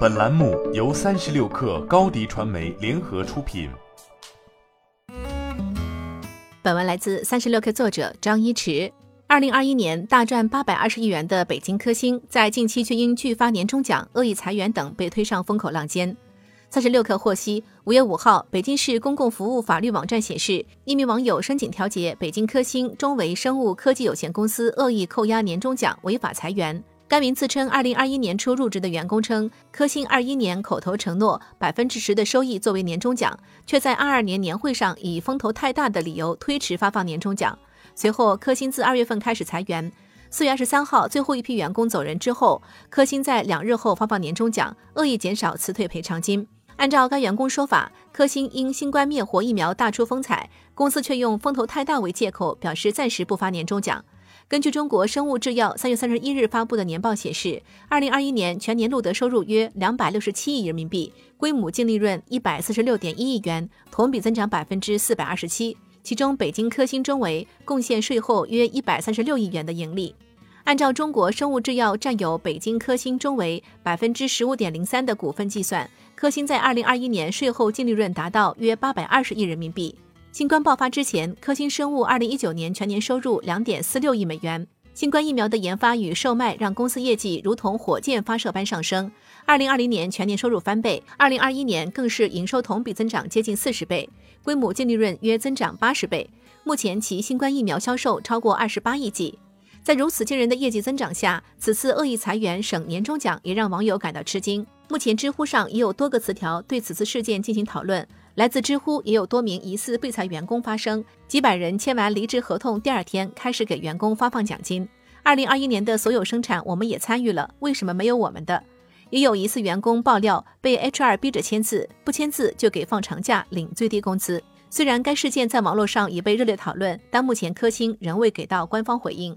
本栏目由三十六氪高低传媒联合出品。本文来自三十六氪作者张一驰。二零二一年大赚八百二十亿元的北京科兴，在近期却因拒发年终奖、恶意裁员等被推上风口浪尖。三十六氪获悉，五月五号，北京市公共服务法律网站显示，一名网友申请调解北京科兴中维生物科技有限公司恶意扣押年终奖，违法裁员。该名自称二零二一年初入职的员工称，科兴二一年口头承诺百分之十的收益作为年终奖，却在二二年年会上以风头太大的理由推迟发放年终奖。随后，科兴自二月份开始裁员。四月二十三号，最后一批员工走人之后，科兴在两日后发放年终奖，恶意减少辞退赔偿金。按照该员工说法，科兴因新冠灭活疫苗大出风采，公司却用风头太大为借口，表示暂时不发年终奖。根据中国生物制药三月三十一日发布的年报显示，二零二一年全年录得收入约两百六十七亿人民币，规模净利润一百四十六点一亿元，同比增长百分之四百二十七。其中，北京科兴中维贡献税后约一百三十六亿元的盈利。按照中国生物制药占有北京科兴中维百分之十五点零三的股份计算，科兴在二零二一年税后净利润达到约八百二十亿人民币。新冠爆发之前，科兴生物二零一九年全年收入两点四六亿美元。新冠疫苗的研发与售卖让公司业绩如同火箭发射般上升。二零二零年全年收入翻倍，二零二一年更是营收同比增长接近四十倍，规模净利润约增长八十倍。目前其新冠疫苗销售超过二十八亿剂。在如此惊人的业绩增长下，此次恶意裁员省年终奖也让网友感到吃惊。目前知乎上也有多个词条对此次事件进行讨论。来自知乎也有多名疑似被裁员工发声，几百人签完离职合同，第二天开始给员工发放奖金。二零二一年的所有生产我们也参与了，为什么没有我们的？也有疑似员工爆料被 HR 逼着签字，不签字就给放长假，领最低工资。虽然该事件在网络上已被热烈讨论，但目前科兴仍未给到官方回应。